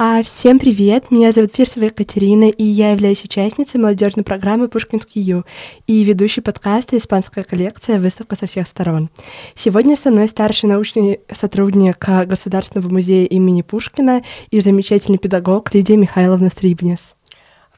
А, всем привет! Меня зовут Фирсова Екатерина, и я являюсь участницей молодежной программы «Пушкинский Ю» и ведущей подкаста «Испанская коллекция. Выставка со всех сторон». Сегодня со мной старший научный сотрудник Государственного музея имени Пушкина и замечательный педагог Лидия Михайловна Стрибнес.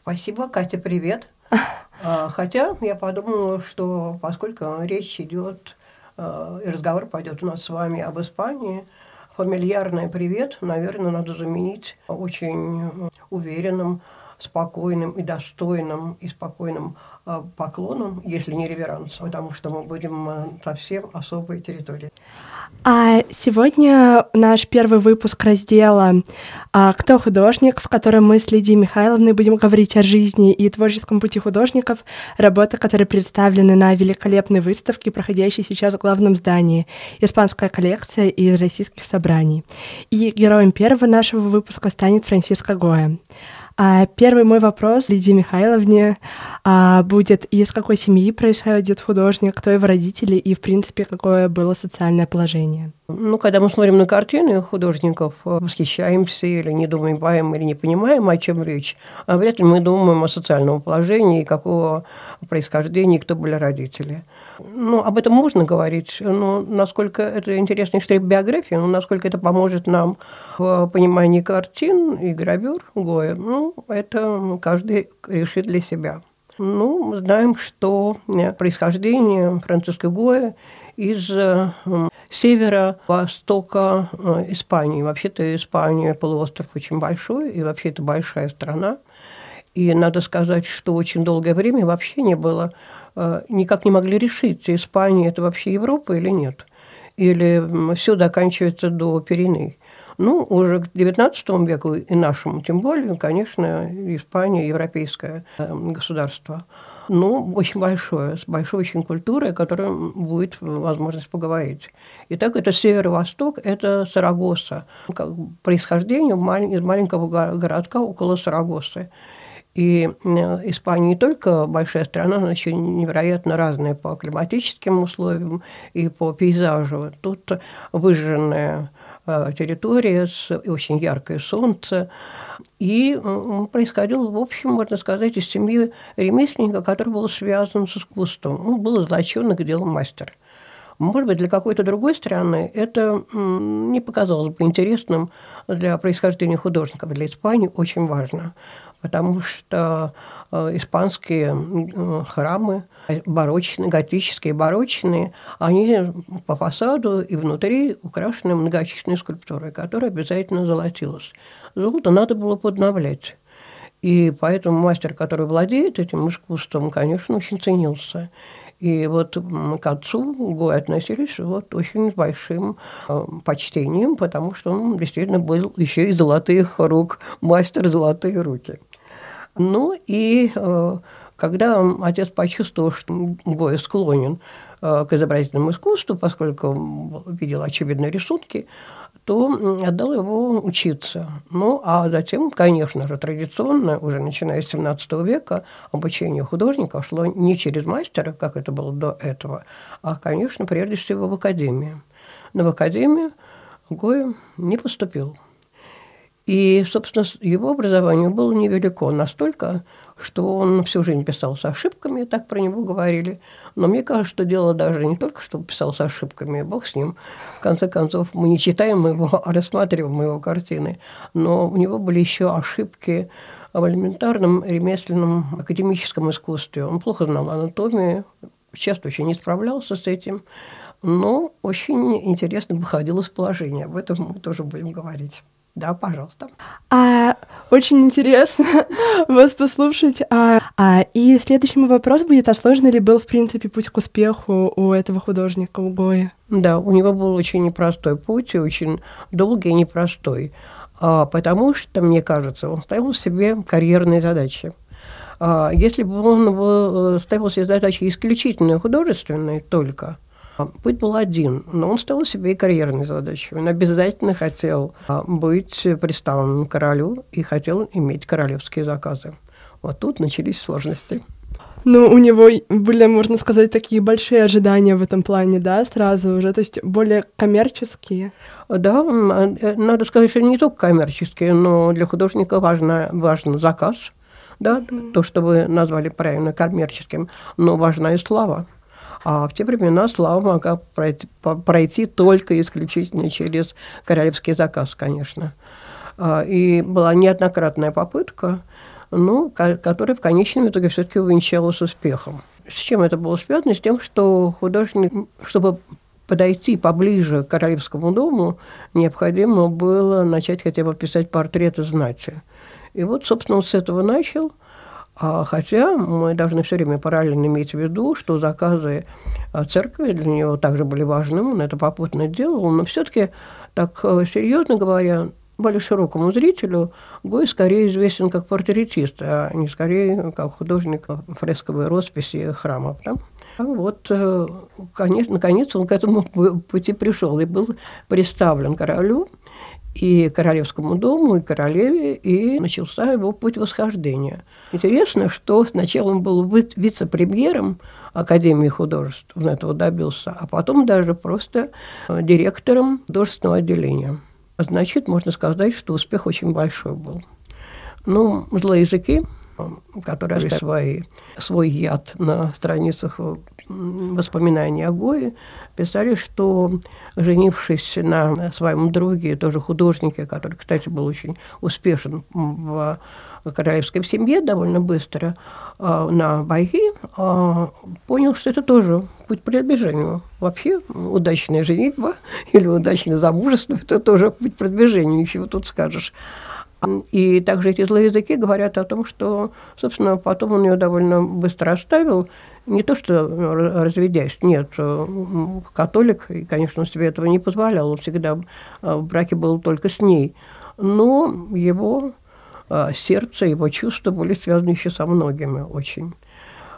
Спасибо, Катя, привет. А, хотя я подумала, что поскольку речь идет а, и разговор пойдет у нас с вами об Испании – фамильярное «привет», наверное, надо заменить очень уверенным, спокойным и достойным и спокойным э, поклоном, если не реверансом, потому что мы будем э, совсем особой территории. А сегодня наш первый выпуск раздела а, «Кто художник?», в котором мы с Лидией Михайловной будем говорить о жизни и творческом пути художников, работы, которые представлены на великолепной выставке, проходящей сейчас в главном здании «Испанская коллекция» из российских собраний. И героем первого нашего выпуска станет Франциско Гоя. А первый мой вопрос Лидии Михайловне а, будет, из какой семьи происходит художник, кто его родители и, в принципе, какое было социальное положение? Ну, когда мы смотрим на картины художников, восхищаемся или не думаем, или не понимаем, о чем речь, вряд ли мы думаем о социальном положении, какого происхождения, кто были родители. Ну, об этом можно говорить, но насколько это интересный штрих биографии, ну, насколько это поможет нам в понимании картин и гравюр Гоя, ну, это каждый решит для себя. Ну, мы знаем, что происхождение Франциска Гоя из севера-востока э, Испании. Вообще-то Испания полуостров очень большой, и вообще это большая страна. И надо сказать, что очень долгое время вообще не было никак не могли решить, Испания – это вообще Европа или нет. Или все заканчивается до Пиреней. Ну, уже к XIX веку и нашему, тем более, конечно, Испания – европейское э, государство. Ну, очень большое, с большой очень культурой, о которой будет возможность поговорить. Итак, это северо-восток, это Сарагоса. Происхождение из маленького городка около Сарагосы. И Испания не только большая страна, она еще невероятно разная по климатическим условиям и по пейзажу. Тут выжженная э, территория, очень яркое солнце. И происходил, в общем, можно сказать, из семьи ремесленника, который был связан с искусством. Он был золоченый делал мастер. Может быть, для какой-то другой страны это не показалось бы интересным для происхождения художников. Для Испании очень важно потому что э, испанские храмы, барочные, готические барочные, они по фасаду и внутри украшены многочисленной скульптурой, которая обязательно золотилась. Золото надо было подновлять. И поэтому мастер, который владеет этим искусством, конечно, очень ценился. И вот к отцу Гой относились вот очень с большим э, почтением, потому что он действительно был еще и золотых рук, мастер золотые руки. Ну и э, когда отец почувствовал, что Гоя склонен э, к изобразительному искусству, поскольку видел очевидные рисунки, то отдал его учиться. Ну, а затем, конечно же, традиционно, уже начиная с 17 века, обучение художника шло не через мастера, как это было до этого, а, конечно, прежде всего в академию. Но в академию Гоя не поступил. И, собственно, его образование было невелико настолько, что он всю жизнь писал с ошибками, так про него говорили. Но мне кажется, что дело даже не только, что писал с ошибками, бог с ним. В конце концов, мы не читаем его, а рассматриваем его картины. Но у него были еще ошибки в элементарном ремесленном академическом искусстве. Он плохо знал анатомию, часто очень не справлялся с этим. Но очень интересно выходил из положения. Об этом мы тоже будем говорить. Да, пожалуйста. А, очень интересно вас послушать. А, а, и следующий мой вопрос будет, а сложный ли был, в принципе, путь к успеху у этого художника, у Гоя? Да, у него был очень непростой путь, и очень долгий и непростой. А, потому что, мне кажется, он ставил себе карьерные задачи. А, если бы он э, ставил себе задачи исключительно художественные только – Путь был один, но он ставил себе и карьерные задачи. Он обязательно хотел а, быть представленным королю и хотел иметь королевские заказы. Вот тут начались сложности. Ну, у него были, можно сказать, такие большие ожидания в этом плане, да, сразу уже, то есть более коммерческие. Да, э, надо сказать, что не только коммерческие, но для художника важно, важен заказ, да, mm-hmm. то, что вы назвали правильно коммерческим, но важна и слава. А в те времена слава могла пройти, пройти только исключительно через королевский заказ, конечно. А, и была неоднократная попытка ну, которая в конечном итоге все-таки увенчалась успехом. С чем это было связано? С тем, что художник, чтобы подойти поближе к Королевскому дому, необходимо было начать хотя бы писать портреты знати. И вот, собственно, он с этого начал. А хотя мы должны все время параллельно иметь в виду, что заказы церкви для него также были важны, он это попутно делал, но все-таки, так э, серьезно говоря, более широкому зрителю Гой скорее известен как портретист, а не скорее как художник фресковой росписи храмов. Да? Вот, э, конечно, наконец он к этому пути пришел и был представлен королю и королевскому дому, и королеве, и начался его путь восхождения. Интересно, что сначала он был вице-премьером Академии художеств, он этого добился, а потом даже просто директором художественного отделения. Значит, можно сказать, что успех очень большой был. Ну, злые языки, которые оставили свои, свой яд на страницах воспоминаний о Гое, писали, что, женившись на своем друге, тоже художнике, который, кстати, был очень успешен в королевской семье довольно быстро, а, на Байги, а, понял, что это тоже путь продвижению. Вообще удачная женитьба или удачное замужество – это тоже путь продвижению, ничего тут скажешь. И также эти злые языки говорят о том, что, собственно, потом он ее довольно быстро оставил. Не то, что разведясь, нет, католик, и, конечно, он себе этого не позволял, он всегда в браке был только с ней. Но его а, сердце, его чувства были связаны еще со многими очень.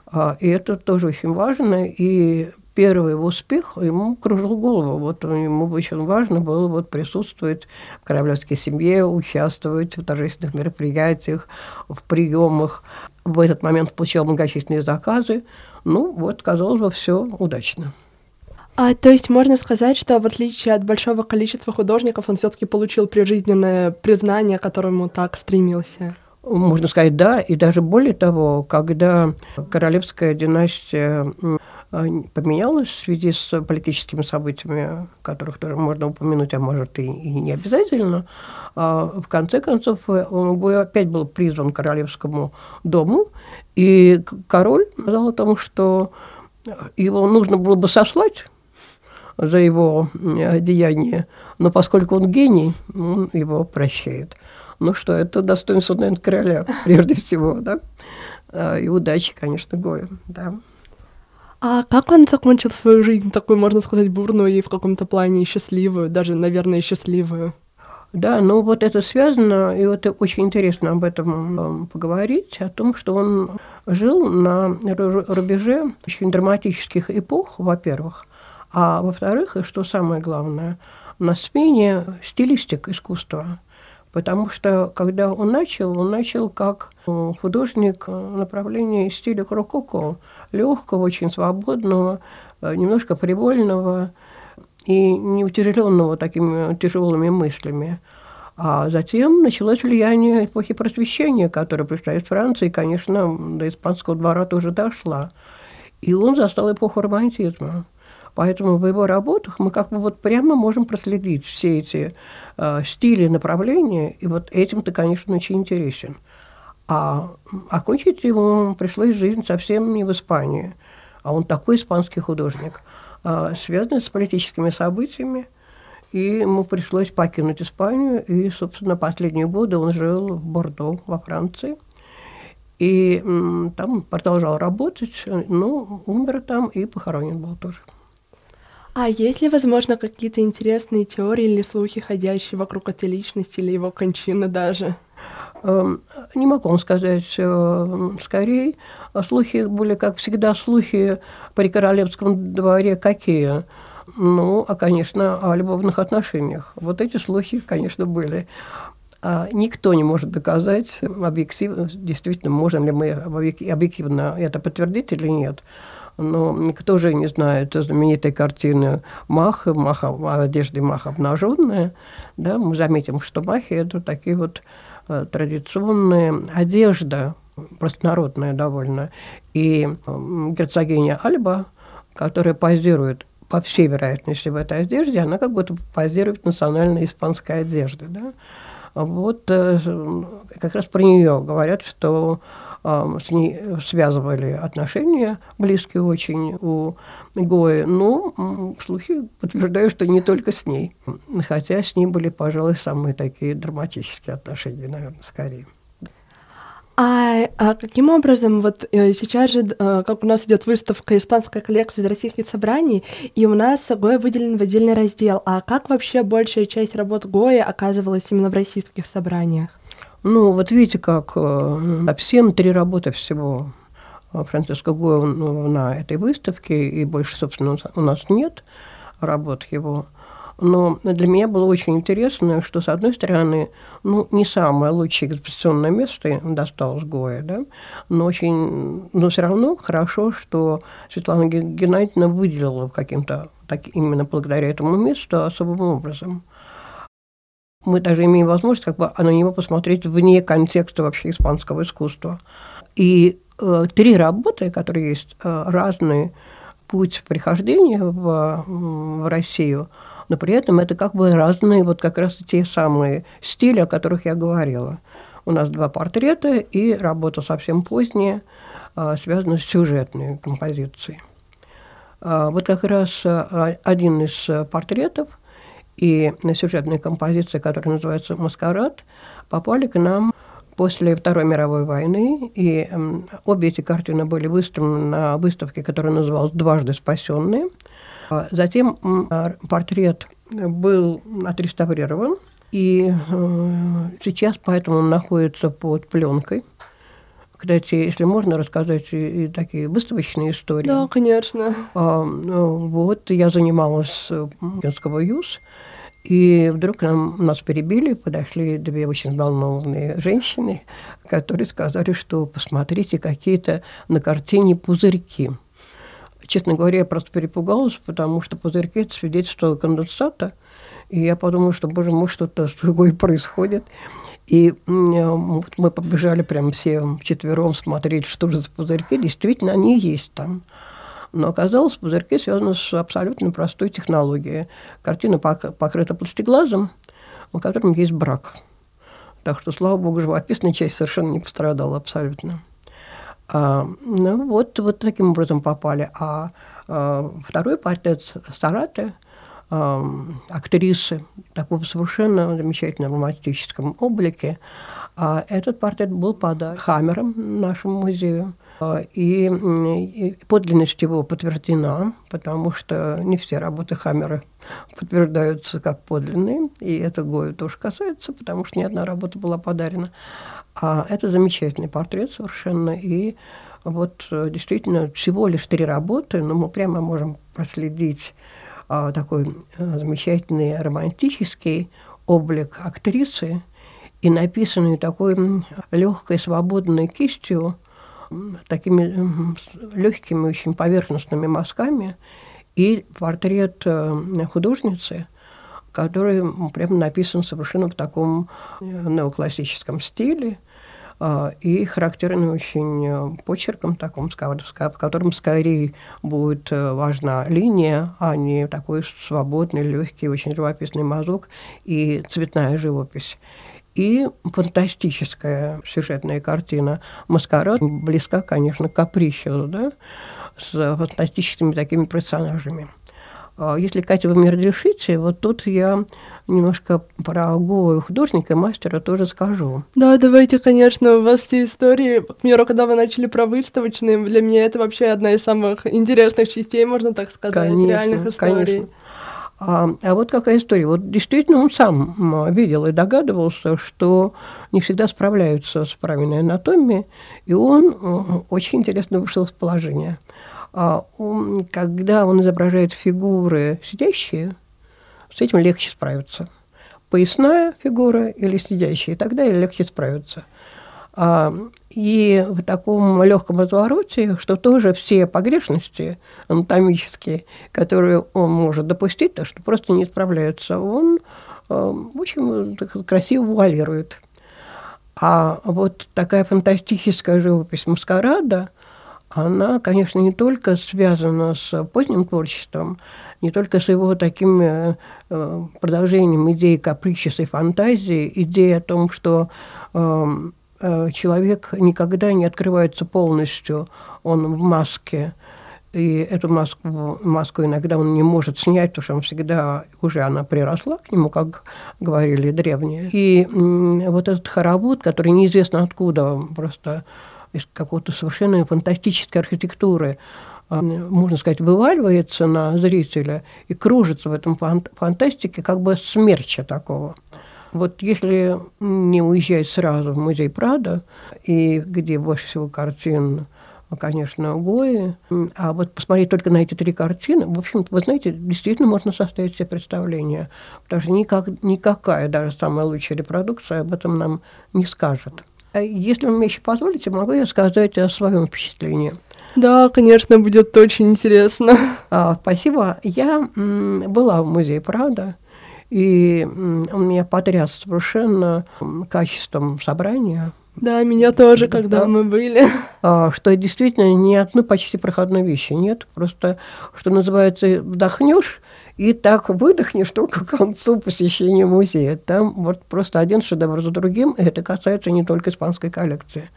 А, и это тоже очень важно. И первый успех ему кружил голову. Вот ему очень важно было вот присутствовать в королевской семье, участвовать в торжественных мероприятиях, в приемах. В этот момент получал многочисленные заказы. Ну, вот, казалось бы, все удачно. А, то есть можно сказать, что в отличие от большого количества художников, он все-таки получил прижизненное признание, к которому так стремился. Можно сказать, да, и даже более того, когда королевская династия а, поменялась в связи с политическими событиями, которых тоже можно упомянуть, а может и, и не обязательно, а в конце концов он опять был призван к королевскому дому, и король сказал о том, что его нужно было бы сослать, за его э, деяние, но поскольку он гений, он его прощает. Ну что, это достоинство, наверное, короля, прежде всего, да? И удачи, конечно, Гою, да. А как он закончил свою жизнь, такую, можно сказать, бурную и в каком-то плане счастливую, даже, наверное, счастливую? Да, ну вот это связано, и вот очень интересно об этом поговорить, о том, что он жил на рубеже очень драматических эпох, во-первых, а во-вторых, и что самое главное, на смене стилистик искусства. Потому что, когда он начал, он начал как э, художник направления стиля рококо, легкого, очень свободного, э, немножко привольного и не утяжеленного такими тяжелыми мыслями. А затем началось влияние эпохи просвещения, которая пришла из Франции, и, конечно, до испанского двора тоже дошла. И он застал эпоху романтизма. Поэтому в его работах мы как бы вот прямо можем проследить все эти э, стили, направления, и вот этим ты, конечно, очень интересен. А окончить ему пришлось жизнь совсем не в Испании, а он такой испанский художник, э, связанный с политическими событиями, и ему пришлось покинуть Испанию, и, собственно, последние годы он жил в Бордо, во Франции. И там продолжал работать, но умер там и похоронен был тоже. А есть ли, возможно, какие-то интересные теории или слухи, ходящие вокруг этой личности или его кончины даже? Эм, не могу вам сказать э, скорее. Слухи были, как всегда, слухи при королевском дворе какие? Ну, а, конечно, о любовных отношениях. Вот эти слухи, конечно, были. а никто не может доказать объективно, действительно, можем ли мы объективно это подтвердить или нет. Но никто же не знает знаменитой картины Маха, Маха одежды Маха обнаженная. Да, мы заметим, что Махи – это такие вот э, традиционные одежда, простонародная довольно. И герцогиня Альба, которая позирует по всей вероятности в этой одежде, она как будто позирует национальной испанской одежды. Да? Вот э, как раз про нее говорят, что с ней связывали отношения близкие очень у Гои. Но слухи подтверждают, что не только с ней. Хотя с ней были, пожалуй, самые такие драматические отношения, наверное, скорее. А, а каким образом, вот э, сейчас же, э, как у нас идет выставка испанской коллекции из российских собраний, и у нас Гоя выделен в отдельный раздел, а как вообще большая часть работ Гоя оказывалась именно в российских собраниях? Ну, вот видите, как э, всем три работы всего Франциска Гоя на этой выставке, и больше, собственно, у нас нет работ его. Но для меня было очень интересно, что, с одной стороны, ну, не самое лучшее экспозиционное место досталось Гоя, да, но очень, но все равно хорошо, что Светлана Геннадьевна выделила каким-то, так, именно благодаря этому месту особым образом. Мы даже имеем возможность как бы на него посмотреть вне контекста вообще испанского искусства. И э, три работы, которые есть, э, разные путь прихождения в, в Россию – но при этом это как бы разные, вот как раз те самые стили, о которых я говорила. У нас два портрета и работа совсем поздняя, а, связанная с сюжетной композицией. А, вот как раз а, один из портретов и сюжетная композиция, которая называется «Маскарад», попали к нам после Второй мировой войны, и обе эти картины были выставлены на выставке, которая называлась «Дважды спасенные», а затем портрет был отреставрирован, и э, сейчас поэтому он находится под пленкой. Кстати, если можно рассказать и, и такие выставочные истории. Да, конечно. А, ну, вот я занималась Пенского ЮЗ, и вдруг нам, нас перебили, подошли две очень взволнованные женщины, которые сказали, что посмотрите, какие-то на картине пузырьки – Честно говоря, я просто перепугалась, потому что пузырьки – это свидетельство конденсата. И я подумала, что, боже мой, что-то другое происходит. И мы побежали прям все четвером смотреть, что же за пузырьки. Действительно, они есть там. Но оказалось, пузырьки связаны с абсолютно простой технологией. Картина покрыта пластиглазом, в котором есть брак. Так что, слава богу, живописная часть совершенно не пострадала абсолютно. А, ну, вот, вот таким образом попали. А, а второй портрет Сараты, а, актрисы, такого совершенно замечательном романтическом облике, а этот портрет был под Хаммером нашему музею. И, и подлинность его подтверждена, потому что не все работы Хаммера подтверждаются как подлинные, и это Гою тоже касается, потому что ни одна работа была подарена. А это замечательный портрет совершенно. И вот э, действительно всего лишь три работы, но мы прямо можем проследить а, такой а, замечательный романтический облик актрисы и написанный такой легкой, свободной кистью, такими легкими, очень поверхностными мазками, и портрет э, художницы, который прямо написан совершенно в таком э, неоклассическом стиле. а, и характерным очень э, почерком таком, в котором скорее будет э, важна линия, а не такой свободный, легкий, очень живописный мазок и цветная живопись. И фантастическая сюжетная картина «Маскарад» близка, конечно, к каприщу, да, с фантастическими такими персонажами – а если, Катя, вы мне разрешите, вот тут я немножко про Гоу художника, мастера тоже скажу. Да, давайте, конечно, у вас все истории, к примеру, когда вы начали про выставочные, для меня это вообще одна из самых интересных частей, можно так сказать, конечно, реальных историй. Конечно. А, а вот какая история. Вот действительно он сам видел и догадывался, что не всегда справляются с правильной анатомией, и он очень интересно вышел из положения. А когда он изображает фигуры сидящие, с этим легче справиться. поясная фигура или сидящая, и тогда легче справиться. А, и в таком легком развороте, что тоже все погрешности анатомические, которые он может допустить, то что просто не справляются, он э, очень красиво вуалирует. А вот такая фантастическая живопись маскарада, она, конечно, не только связана с поздним творчеством, не только с его таким э, продолжением идеи капричесой фантазии, идеи о том, что э, человек никогда не открывается полностью, он в маске, и эту маску, маску иногда он не может снять, потому что он всегда, уже она приросла к нему, как говорили древние. И вот этот хоровод, который неизвестно откуда, просто из какой-то совершенно фантастической архитектуры, а, можно сказать, вываливается на зрителя и кружится в этом фантастике, как бы смерча такого. Вот если не уезжать сразу в музей Прада, и где больше всего картин конечно, Гои. А вот посмотреть только на эти три картины, в общем вы знаете, действительно можно составить себе представление, потому что никак, никакая, даже самая лучшая репродукция об этом нам не скажет. А если вы мне еще позволите, могу я сказать о своем впечатлении. Да, конечно, будет очень интересно. А, спасибо. Я была в музее Прада, и он меня потряс совершенно качеством собрания, да, меня тоже, когда да. мы были. А, что действительно ни одной почти проходной вещи нет. Просто, что называется, вдохнешь и так выдохнешь только к концу посещения музея. Там вот просто один шедевр за другим, и это касается не только испанской коллекции.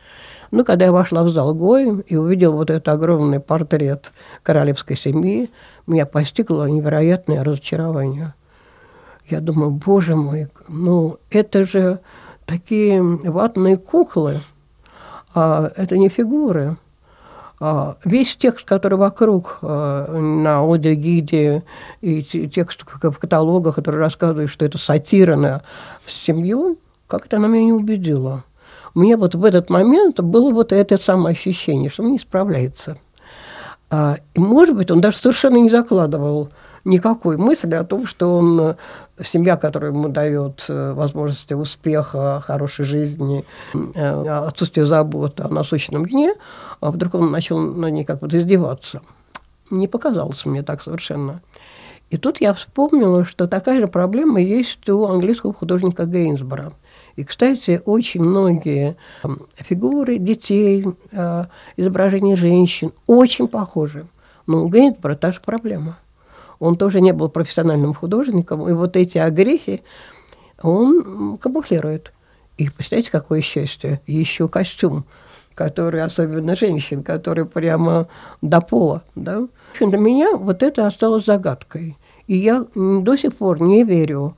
Ну, когда я вошла в зал Гои и увидела вот этот огромный портрет королевской семьи, меня постигло невероятное разочарование. Я думаю, боже мой, ну это же такие ватные куклы, а, это не фигуры. А, весь текст, который вокруг а, на аудиогиде и текст в каталогах, который рассказывает, что это сатира на семью, как-то она меня не убедила. Мне вот в этот момент было вот это самое ощущение, что он не справляется. И, может быть, он даже совершенно не закладывал никакой мысли о том, что он семья, которая ему дает э, возможности успеха, хорошей жизни, э, отсутствие заботы о насущном дне, а вдруг он начал на ней как бы издеваться. Не показалось мне так совершенно. И тут я вспомнила, что такая же проблема есть у английского художника Гейнсбора. И, кстати, очень многие фигуры детей, э, изображения женщин очень похожи. Но у Гейнсбора та же проблема – он тоже не был профессиональным художником, и вот эти огрехи он камуфлирует. И представляете, какое счастье, еще костюм, который, особенно женщин, который прямо до пола, да. Для меня вот это осталось загадкой. И я до сих пор не верю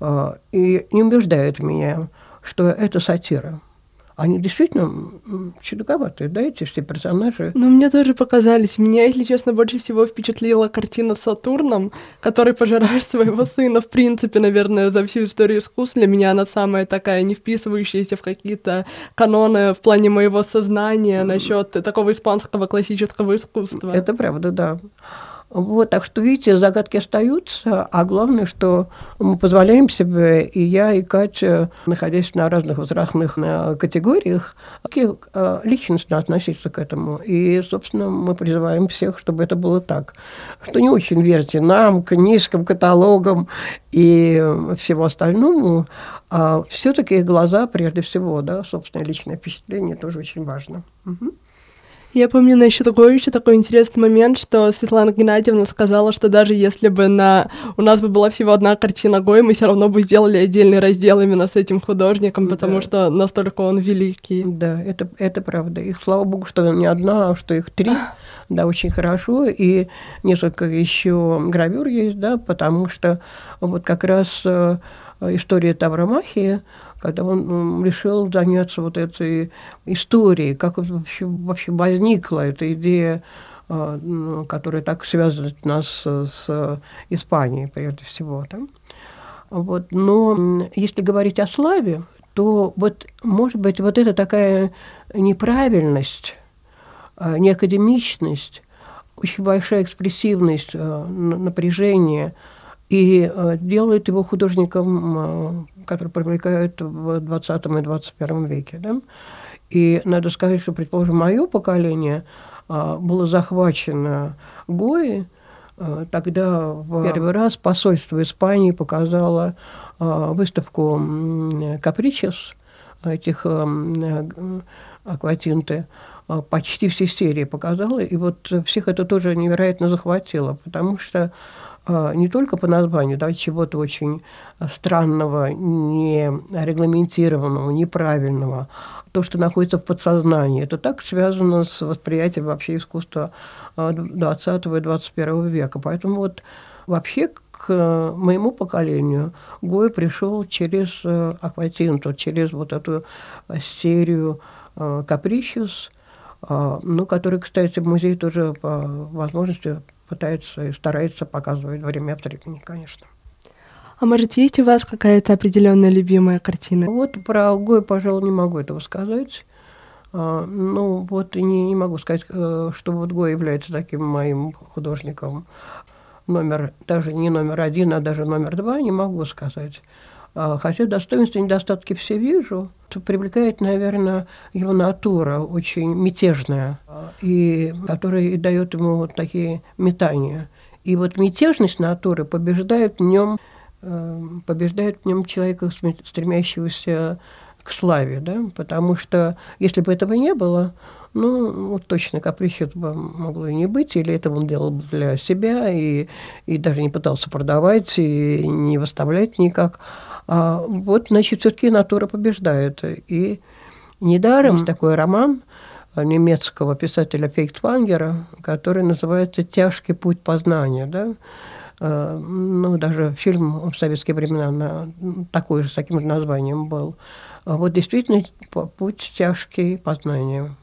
а, и не убеждает меня, что это сатира они действительно чудаковатые, да, эти все персонажи. Ну, мне тоже показались. Меня, если честно, больше всего впечатлила картина с Сатурном, который пожирает своего сына. В принципе, наверное, за всю историю искусства для меня она самая такая, не вписывающаяся в какие-то каноны в плане моего сознания насчет такого испанского классического искусства. Это правда, да. Вот, так что, видите, загадки остаются, а главное, что мы позволяем себе, и я, и Катя, находясь на разных возрастных э, категориях, э, личностно относиться к этому. И, собственно, мы призываем всех, чтобы это было так. Что не очень верьте нам, книжкам, каталогам и всему остальному, а все-таки глаза прежде всего, да, собственное личное впечатление тоже очень важно. Угу. Я помню на еще такой еще такой интересный момент, что Светлана Геннадьевна сказала, что даже если бы на у нас бы была всего одна картина Гоя, мы все равно бы сделали отдельный раздел именно с этим художником, потому да. что настолько он великий. Да, это, это правда. Их, слава богу, что не одна, а что их три. Да, очень хорошо. И несколько еще гравюр есть, да, потому что вот как раз э, история Тавромахии, когда он решил заняться вот этой историей, как вообще, вообще возникла эта идея, а, которая так связывает нас с Испанией, прежде всего. Да? Вот. Но если говорить о славе, то вот, может быть, вот эта такая неправильность, а, неакадемичность, очень большая экспрессивность, а, напряжение, и делает его художником, который привлекает в 20 и 21 веке. Да? И надо сказать, что, предположим, мое поколение было захвачено Гои, тогда в первый раз посольство Испании показало выставку «Капричес», этих акватинты, почти все серии показала, и вот всех это тоже невероятно захватило, потому что не только по названию, да, чего-то очень странного, не регламентированного, неправильного, то, что находится в подсознании, это так связано с восприятием вообще искусства 20 и 21 века. Поэтому вот вообще к моему поколению Гой пришел через э, Акватинту, через вот эту серию «Капричус», ну, который, кстати, в музее тоже по возможности пытается и старается показывать время от времени, конечно. А может, есть у вас какая-то определенная любимая картина? Вот про Гоя, пожалуй, не могу этого сказать. А, ну, вот и не, не могу сказать, э, что вот Гой является таким моим художником номер, даже не номер один, а даже номер два, не могу сказать. А, хотя достоинства и недостатки все вижу. Привлекает, наверное, его натура очень мятежная, и которая и дает ему вот такие метания. И вот мятежность натуры побеждает в нем, э, побеждает в нем человека, стремящегося к славе, да? потому что если бы этого не было, ну, вот точно капричет бы могло и не быть, или это он делал для себя, и, и даже не пытался продавать, и не выставлять никак. А вот, значит, все-таки натура побеждает. И недаром mm-hmm. такой роман немецкого писателя Фейхтвангера, который называется «Тяжкий путь познания». Да? А, ну, даже фильм в советские времена на, такой же, с таким же названием был. А вот действительно путь тяжкий познания.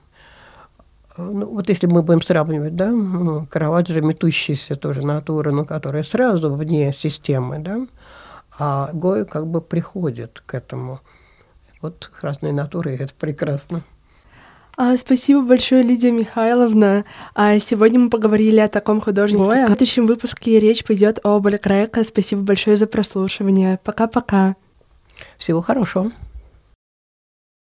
Ну, вот если мы будем сравнивать, да, ну, Караваджо метущаяся тоже натура, но которая сразу вне системы, да, а Гой как бы приходит к этому. Вот разные натуры, и это прекрасно. А, спасибо большое, Лидия Михайловна. А сегодня мы поговорили о таком художнике. В следующем выпуске речь пойдет об Олег Спасибо большое за прослушивание. Пока-пока. Всего хорошего.